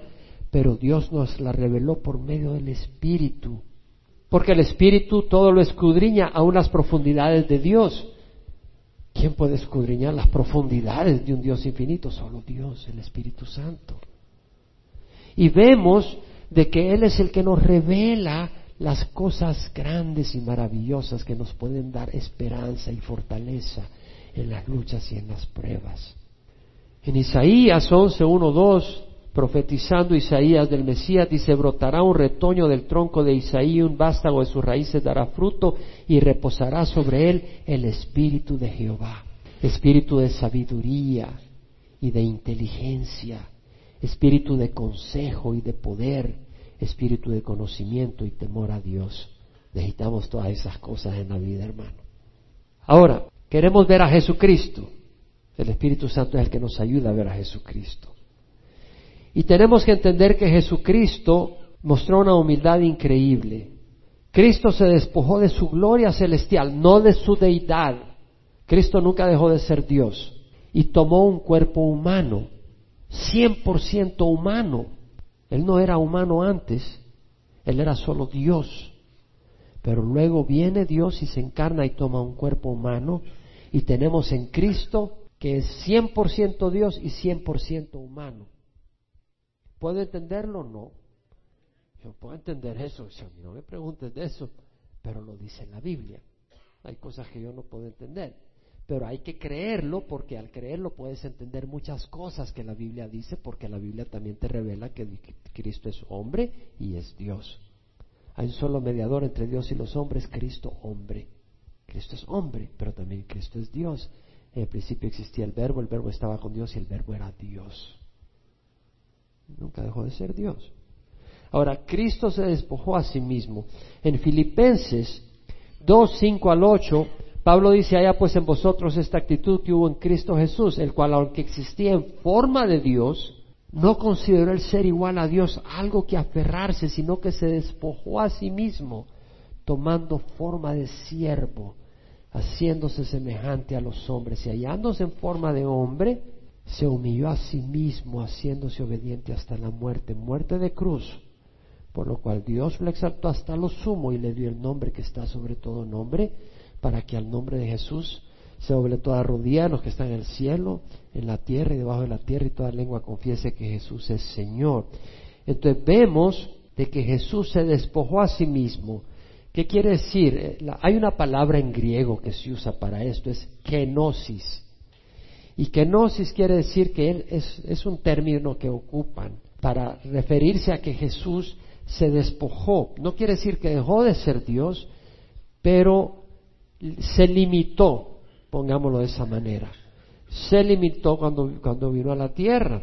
pero Dios nos la reveló por medio del Espíritu. Porque el Espíritu todo lo escudriña aún las profundidades de Dios. ¿Quién puede escudriñar las profundidades de un Dios infinito? Solo Dios, el Espíritu Santo. Y vemos de que Él es el que nos revela las cosas grandes y maravillosas que nos pueden dar esperanza y fortaleza en las luchas y en las pruebas. En Isaías 11, 1, 2 profetizando Isaías del Mesías, dice, brotará un retoño del tronco de Isaí, un vástago de sus raíces dará fruto y reposará sobre él el espíritu de Jehová, espíritu de sabiduría y de inteligencia, espíritu de consejo y de poder, espíritu de conocimiento y temor a Dios. Necesitamos todas esas cosas en la vida, hermano. Ahora, queremos ver a Jesucristo. El Espíritu Santo es el que nos ayuda a ver a Jesucristo. Y tenemos que entender que Jesucristo mostró una humildad increíble. Cristo se despojó de su gloria celestial, no de su deidad. Cristo nunca dejó de ser Dios y tomó un cuerpo humano, cien por ciento humano. Él no era humano antes, él era solo Dios. Pero luego viene Dios y se encarna y toma un cuerpo humano y tenemos en Cristo que es cien por ciento Dios y cien por ciento humano. ¿Puedo entenderlo? No. Yo puedo entender eso, no me preguntes de eso, pero lo dice en la Biblia. Hay cosas que yo no puedo entender, pero hay que creerlo porque al creerlo puedes entender muchas cosas que la Biblia dice porque la Biblia también te revela que Cristo es hombre y es Dios. Hay un solo mediador entre Dios y los hombres, Cristo hombre. Cristo es hombre, pero también Cristo es Dios. En el principio existía el verbo, el verbo estaba con Dios y el verbo era Dios. Nunca dejó de ser Dios. Ahora, Cristo se despojó a sí mismo. En Filipenses 2, 5 al 8, Pablo dice, haya pues en vosotros esta actitud que hubo en Cristo Jesús, el cual aunque existía en forma de Dios, no consideró el ser igual a Dios algo que aferrarse, sino que se despojó a sí mismo, tomando forma de siervo, haciéndose semejante a los hombres y hallándose en forma de hombre, se humilló a sí mismo, haciéndose obediente hasta la muerte, muerte de cruz, por lo cual Dios lo exaltó hasta lo sumo y le dio el nombre que está sobre todo nombre, para que al nombre de Jesús se doble toda rodilla los que están en el cielo, en la tierra y debajo de la tierra, y toda lengua confiese que Jesús es Señor. Entonces vemos de que Jesús se despojó a sí mismo. ¿Qué quiere decir? Eh, hay una palabra en griego que se usa para esto, es kenosis. Y kenosis quiere decir que él es, es un término que ocupan para referirse a que Jesús se despojó. No quiere decir que dejó de ser Dios, pero se limitó, pongámoslo de esa manera. Se limitó cuando, cuando vino a la tierra.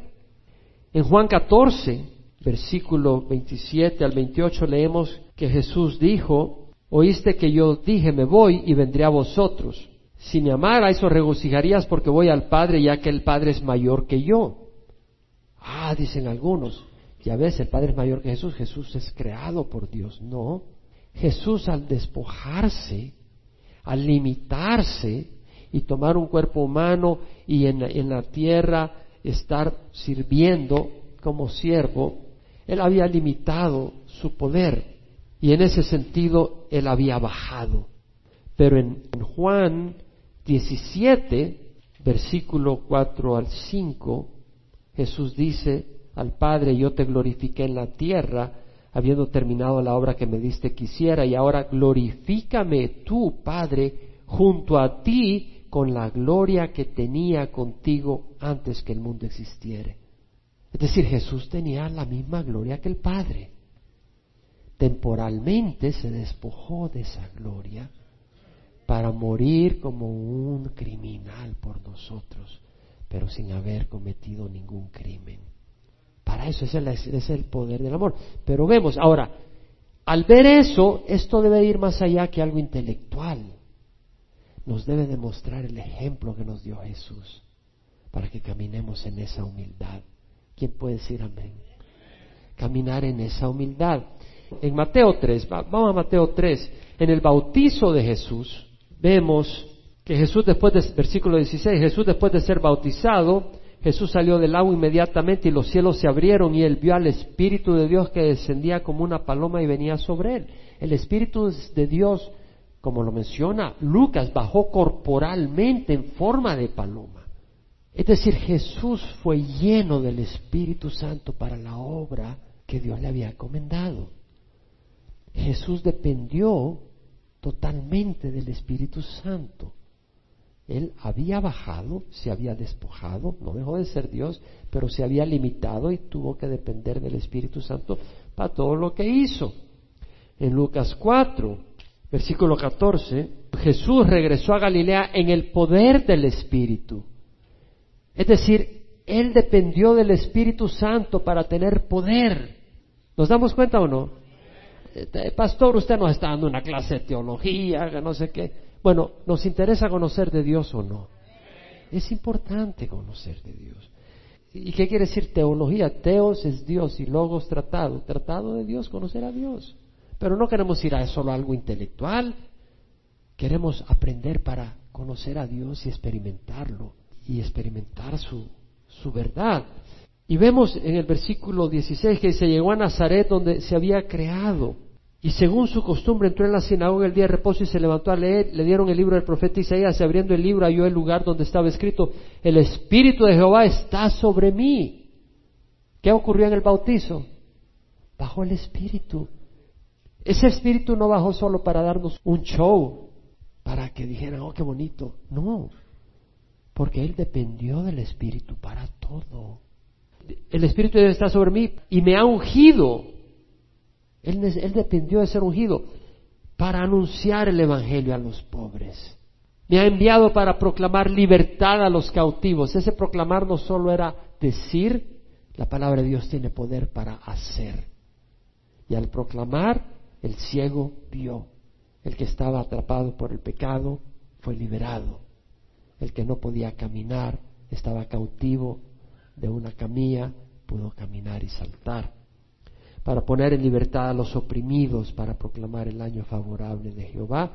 En Juan 14, versículo 27 al 28 leemos que Jesús dijo, oíste que yo dije, me voy y vendré a vosotros. Si me amarais os regocijarías porque voy al Padre ya que el Padre es mayor que yo. Ah, dicen algunos, ya ves, el Padre es mayor que Jesús, Jesús es creado por Dios. No, Jesús al despojarse, al limitarse y tomar un cuerpo humano y en, en la tierra estar sirviendo como siervo, él había limitado su poder y en ese sentido él había bajado. Pero en Juan 17, versículo 4 al 5, Jesús dice, al Padre, yo te glorifiqué en la tierra, habiendo terminado la obra que me diste quisiera, y ahora glorifícame tú, Padre, junto a ti con la gloria que tenía contigo antes que el mundo existiere. Es decir, Jesús tenía la misma gloria que el Padre. Temporalmente se despojó de esa gloria para morir como un criminal por nosotros, pero sin haber cometido ningún crimen. Para eso es el, es el poder del amor. Pero vemos, ahora, al ver eso, esto debe ir más allá que algo intelectual. Nos debe demostrar el ejemplo que nos dio Jesús para que caminemos en esa humildad. ¿Quién puede decir amén? Caminar en esa humildad. En Mateo 3, vamos a Mateo 3, en el bautizo de Jesús, vemos que Jesús después de, versículo 16, Jesús después de ser bautizado, Jesús salió del agua inmediatamente y los cielos se abrieron y él vio al Espíritu de Dios que descendía como una paloma y venía sobre él. El Espíritu de Dios, como lo menciona Lucas, bajó corporalmente en forma de paloma. Es decir, Jesús fue lleno del Espíritu Santo para la obra que Dios le había encomendado. Jesús dependió totalmente del Espíritu Santo. Él había bajado, se había despojado, no dejó de ser Dios, pero se había limitado y tuvo que depender del Espíritu Santo para todo lo que hizo. En Lucas 4, versículo 14, Jesús regresó a Galilea en el poder del Espíritu. Es decir, Él dependió del Espíritu Santo para tener poder. ¿Nos damos cuenta o no? Eh, pastor, usted nos está dando una clase de teología, no sé qué. Bueno, ¿nos interesa conocer de Dios o no? Es importante conocer de Dios. ¿Y qué quiere decir teología? Teos es Dios y logos tratado. Tratado de Dios, conocer a Dios. Pero no queremos ir a solo algo intelectual. Queremos aprender para conocer a Dios y experimentarlo y experimentar su, su verdad. Y vemos en el versículo 16 que se llegó a Nazaret donde se había creado. Y según su costumbre entró en la sinagoga el día de reposo y se levantó a leer. Le dieron el libro del profeta Isaías y abriendo el libro halló el lugar donde estaba escrito, el Espíritu de Jehová está sobre mí. ¿Qué ocurrió en el bautizo? Bajó el Espíritu. Ese Espíritu no bajó solo para darnos un show, para que dijeran, oh, qué bonito. No, porque Él dependió del Espíritu para todo. El Espíritu debe estar sobre mí y me ha ungido. Él, dependió de ser ungido para anunciar el Evangelio a los pobres. Me ha enviado para proclamar libertad a los cautivos. Ese proclamar no solo era decir, la palabra de Dios tiene poder para hacer. Y al proclamar, el ciego vio. El que estaba atrapado por el pecado fue liberado. El que no podía caminar estaba cautivo de una camilla, pudo caminar y saltar. Para poner en libertad a los oprimidos, para proclamar el año favorable de Jehová,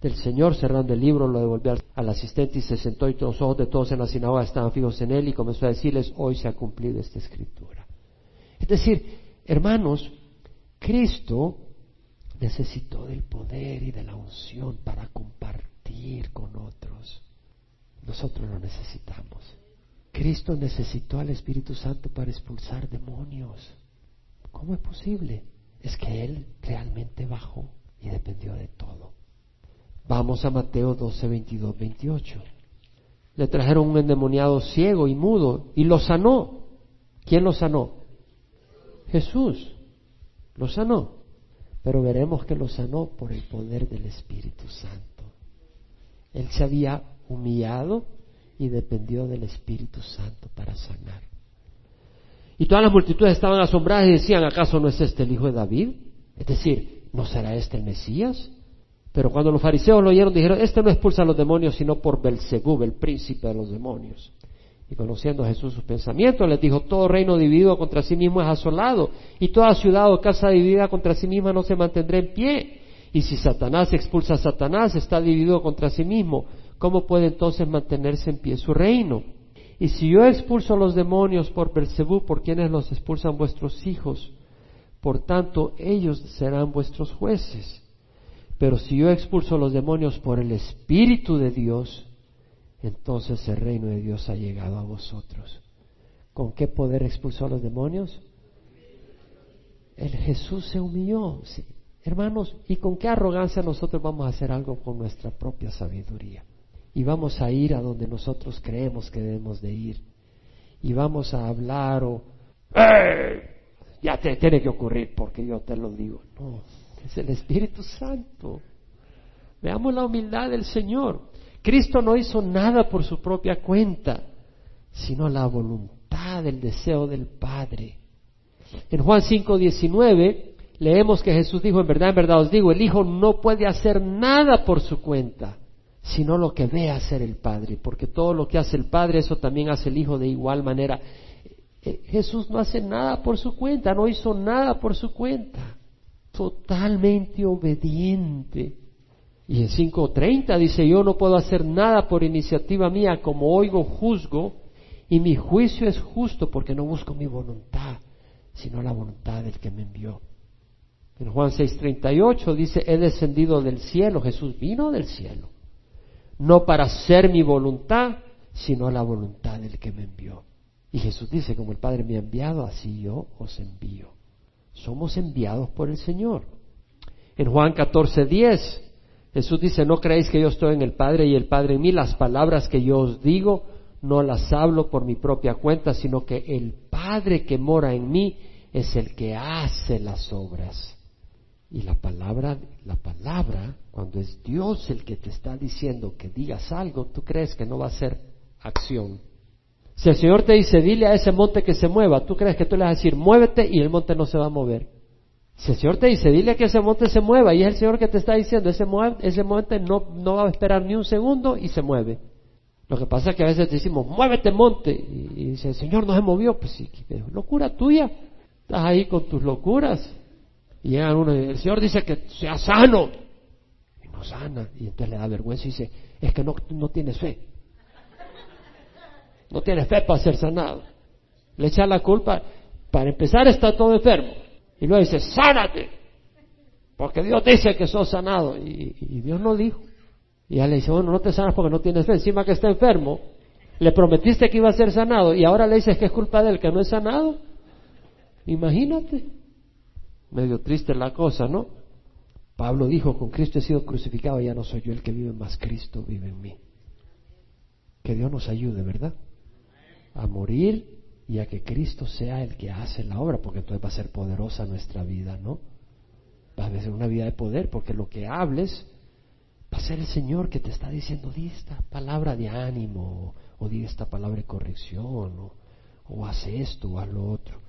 del Señor, cerrando el libro, lo devolvió al asistente y se sentó y los ojos de todos en la sinagoga estaban fijos en él y comenzó a decirles, hoy se ha cumplido esta escritura. Es decir, hermanos, Cristo necesitó del poder y de la unción para compartir con otros. Nosotros lo necesitamos. Cristo necesitó al Espíritu Santo para expulsar demonios. ¿Cómo es posible? Es que Él realmente bajó y dependió de todo. Vamos a Mateo 12, 22, 28. Le trajeron un endemoniado ciego y mudo y lo sanó. ¿Quién lo sanó? Jesús. Lo sanó. Pero veremos que lo sanó por el poder del Espíritu Santo. Él se había humillado y dependió del Espíritu Santo para sanar. Y todas las multitudes estaban asombradas y decían, ¿acaso no es este el hijo de David? Es decir, ¿no será este el Mesías? Pero cuando los fariseos lo oyeron, dijeron, este no expulsa a los demonios, sino por Belzebub, el príncipe de los demonios. Y conociendo Jesús sus pensamientos, les dijo, todo reino dividido contra sí mismo es asolado, y toda ciudad o casa dividida contra sí misma no se mantendrá en pie. Y si Satanás expulsa a Satanás, está dividido contra sí mismo. ¿cómo puede entonces mantenerse en pie su reino? Y si yo expulso a los demonios por Bersebú, ¿por quienes los expulsan vuestros hijos? Por tanto, ellos serán vuestros jueces. Pero si yo expulso a los demonios por el Espíritu de Dios, entonces el reino de Dios ha llegado a vosotros. ¿Con qué poder expulsó a los demonios? El Jesús se humilló. Hermanos, ¿y con qué arrogancia nosotros vamos a hacer algo con nuestra propia sabiduría? Y vamos a ir a donde nosotros creemos que debemos de ir y vamos a hablar o ya te tiene que ocurrir porque yo te lo digo. No, es el Espíritu Santo. Veamos la humildad del Señor. Cristo no hizo nada por su propia cuenta, sino la voluntad, el deseo del Padre. En Juan 5:19 leemos que Jesús dijo, en verdad, en verdad os digo, el Hijo no puede hacer nada por su cuenta sino lo que ve hacer el Padre, porque todo lo que hace el Padre, eso también hace el Hijo de igual manera. Eh, Jesús no hace nada por su cuenta, no hizo nada por su cuenta, totalmente obediente. Y en 5.30 dice, yo no puedo hacer nada por iniciativa mía, como oigo juzgo, y mi juicio es justo porque no busco mi voluntad, sino la voluntad del que me envió. En Juan 6.38 dice, he descendido del cielo, Jesús vino del cielo no para hacer mi voluntad, sino la voluntad del que me envió. Y Jesús dice, como el Padre me ha enviado, así yo os envío. Somos enviados por el Señor. En Juan 14, 10, Jesús dice, no creéis que yo estoy en el Padre y el Padre en mí. Las palabras que yo os digo no las hablo por mi propia cuenta, sino que el Padre que mora en mí es el que hace las obras. Y la palabra, la palabra, cuando es Dios el que te está diciendo que digas algo, tú crees que no va a ser acción. Si el Señor te dice, dile a ese monte que se mueva, tú crees que tú le vas a decir, muévete y el monte no se va a mover. Si el Señor te dice, dile que ese monte se mueva y es el Señor que te está diciendo, ese, ese monte no, no va a esperar ni un segundo y se mueve. Lo que pasa es que a veces decimos, muévete monte, y, dice, el Señor no se movió, pues sí, locura tuya, estás ahí con tus locuras. Y llega uno y el Señor dice que sea sano, y no sana, y entonces le da vergüenza y dice, es que no, no tienes fe. No tienes fe para ser sanado. Le echa la culpa, para empezar está todo enfermo, y luego dice, sánate, porque Dios dice que sos sanado, y, y Dios no dijo. Y ella le dice, bueno, no te sanas porque no tienes fe, encima que está enfermo, le prometiste que iba a ser sanado y ahora le dices que es culpa de él que no es sanado. Imagínate. Medio triste la cosa, ¿no? Pablo dijo, con Cristo he sido crucificado, ya no soy yo el que vive, más Cristo vive en mí. Que Dios nos ayude, ¿verdad? A morir y a que Cristo sea el que hace la obra, porque entonces va a ser poderosa nuestra vida, ¿no? Va a ser una vida de poder, porque lo que hables Va a ser el Señor que te está diciendo, di esta palabra de ánimo, o, di esta palabra de corrección, o, o haz esto, o haz lo otro.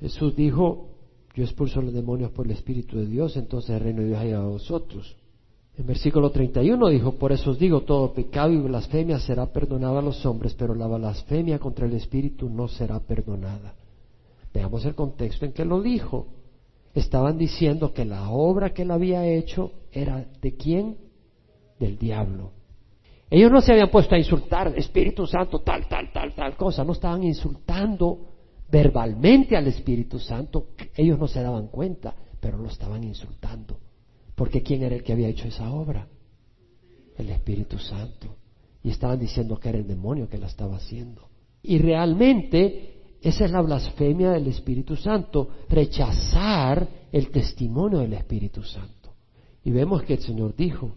Jesús dijo, yo expulso a los demonios por el Espíritu de Dios, entonces el reino de Dios ha llegado a vosotros. En versículo 31 dijo, por eso os digo, todo pecado y blasfemia será perdonado a los hombres, pero la blasfemia contra el Espíritu no será perdonada. Veamos el contexto en que lo dijo. Estaban diciendo que la obra que él había hecho era de quién? del diablo. Ellos no se habían puesto a insultar, Espíritu Santo, tal, tal, tal, tal cosa. No estaban insultando verbalmente al Espíritu Santo. Ellos no se daban cuenta, pero lo estaban insultando. Porque ¿quién era el que había hecho esa obra? El Espíritu Santo. Y estaban diciendo que era el demonio que la estaba haciendo. Y realmente esa es la blasfemia del Espíritu Santo, rechazar el testimonio del Espíritu Santo. Y vemos que el Señor dijo,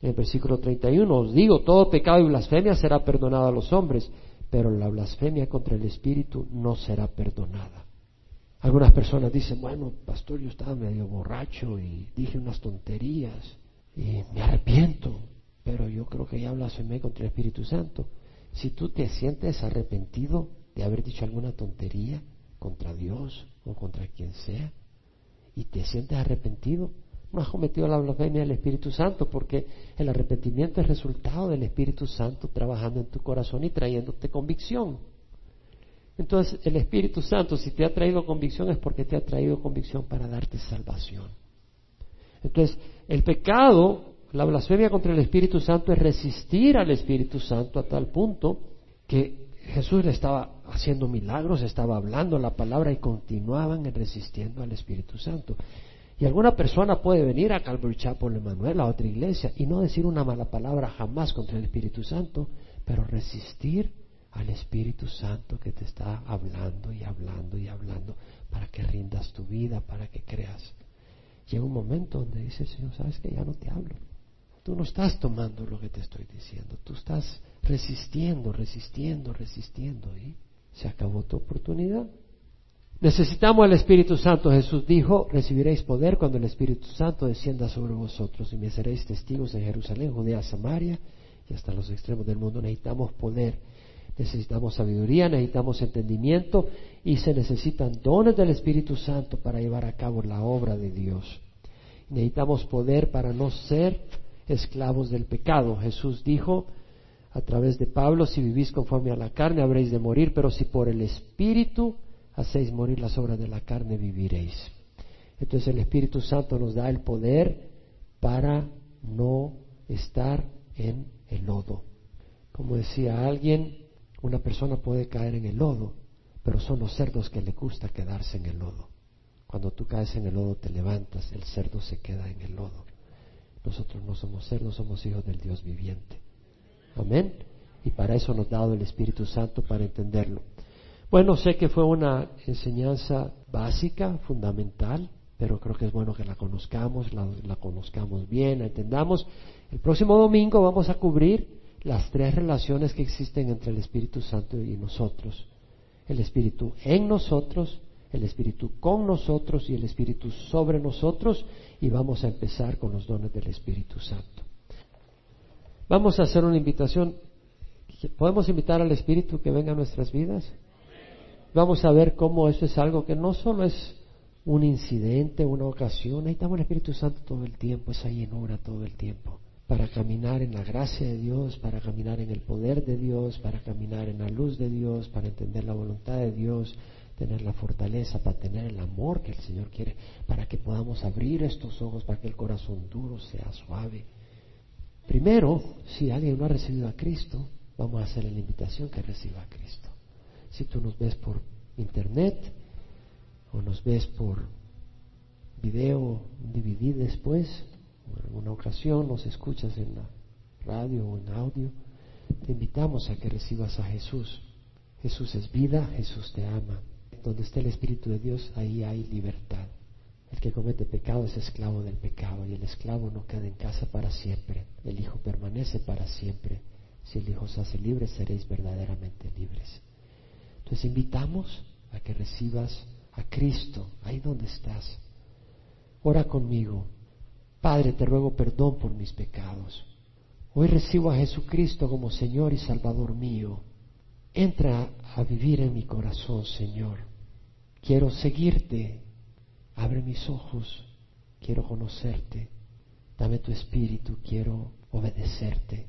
en el versículo 31 os digo, todo pecado y blasfemia será perdonado a los hombres, pero la blasfemia contra el Espíritu no será perdonada. Algunas personas dicen, bueno, pastor, yo estaba medio borracho y dije unas tonterías y me arrepiento, pero yo creo que ya blasfemé contra el Espíritu Santo. Si tú te sientes arrepentido de haber dicho alguna tontería contra Dios o contra quien sea, y te sientes arrepentido, no has cometido la blasfemia del Espíritu Santo, porque el arrepentimiento es resultado del Espíritu Santo trabajando en tu corazón y trayéndote convicción. Entonces, el Espíritu Santo, si te ha traído convicción, es porque te ha traído convicción para darte salvación. Entonces, el pecado, la blasfemia contra el Espíritu Santo es resistir al Espíritu Santo a tal punto que Jesús le estaba haciendo milagros, estaba hablando la palabra y continuaban resistiendo al Espíritu Santo. Y alguna persona puede venir a Calvary Chapel Emanuel, a otra iglesia, y no decir una mala palabra jamás contra el Espíritu Santo, pero resistir al Espíritu Santo que te está hablando y hablando y hablando para que rindas tu vida, para que creas. Llega un momento donde dice Señor, sabes que ya no te hablo. Tú no estás tomando lo que te estoy diciendo, tú estás resistiendo, resistiendo, resistiendo y se acabó tu oportunidad. Necesitamos al Espíritu Santo. Jesús dijo, recibiréis poder cuando el Espíritu Santo descienda sobre vosotros y me seréis testigos en Jerusalén, Judea, Samaria y hasta los extremos del mundo. Necesitamos poder, necesitamos sabiduría, necesitamos entendimiento y se necesitan dones del Espíritu Santo para llevar a cabo la obra de Dios. Necesitamos poder para no ser esclavos del pecado. Jesús dijo a través de Pablo, si vivís conforme a la carne habréis de morir, pero si por el Espíritu hacéis morir las obras de la carne, viviréis. Entonces el Espíritu Santo nos da el poder para no estar en el lodo. Como decía alguien, una persona puede caer en el lodo, pero son los cerdos que le gusta quedarse en el lodo. Cuando tú caes en el lodo te levantas, el cerdo se queda en el lodo. Nosotros no somos cerdos, somos hijos del Dios viviente. Amén. Y para eso nos ha dado el Espíritu Santo para entenderlo. Bueno, sé que fue una enseñanza básica, fundamental, pero creo que es bueno que la conozcamos, la, conozcamos bien, la entendamos. El próximo domingo vamos a cubrir las tres relaciones que existen entre el Espíritu Santo y nosotros. El Espíritu en nosotros, el Espíritu con nosotros y el Espíritu sobre nosotros y vamos a empezar con los dones del Espíritu Santo. Vamos a hacer una invitación. ¿Podemos invitar al Espíritu que venga a nuestras vidas? Vamos a ver cómo eso es algo que no solo es un incidente, una ocasión, necesitamos el Espíritu Santo todo el tiempo, esa llenura todo el tiempo. para caminar en la gracia de Dios, para caminar en el poder de Dios, para caminar en la luz de Dios, para entender la voluntad de Dios, tener la fortaleza, para tener el amor que el Señor quiere, para que podamos abrir estos ojos, para que el corazón duro sea suave. Primero, si alguien no ha recibido a Cristo, vamos a hacerle la invitación que reciba a Cristo. Si tú nos ves por internet o nos ves por video DVD después, en alguna ocasión nos escuchas en la radio o en audio, te invitamos a que recibas a Jesús. Jesús es vida, Jesús te ama. Donde está el Espíritu de Dios, ahí hay libertad. El que comete pecado es esclavo del pecado y el esclavo no queda en casa para siempre. El Hijo permanece para siempre. Si el Hijo se hace libre, seréis verdaderamente libres. Entonces invitamos a que recibas a Cristo ahí donde estás. Ora conmigo. Padre, te ruego perdón por mis pecados. Hoy recibo a Jesucristo como Señor y Salvador mío. Entra a vivir en mi corazón, Señor. Quiero seguirte. Abre mis ojos. Quiero conocerte. Dame tu espíritu. Quiero obedecerte.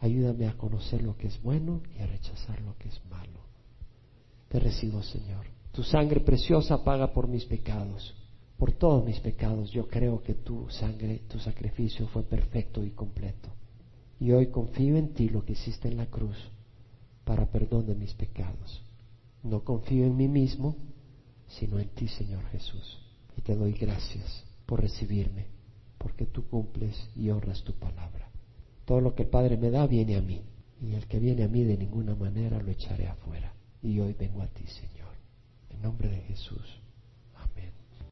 Ayúdame a conocer lo que es bueno y a rechazar lo que es malo. Te recibo, Señor. Tu sangre preciosa paga por mis pecados por todos mis pecados. Yo creo que tu sangre, tu sacrificio fue perfecto y completo. Y hoy confío en ti lo que hiciste en la cruz para perdón de mis pecados. No confío en mí mismo, sino en ti, Señor Jesús. Y te doy gracias por recibirme, porque tú cumples y honras tu palabra. Todo lo que el Padre me da viene a mí, y el que viene a mí de ninguna manera lo echaré afuera. Y hoy vengo a ti, Señor, en nombre de Jesús.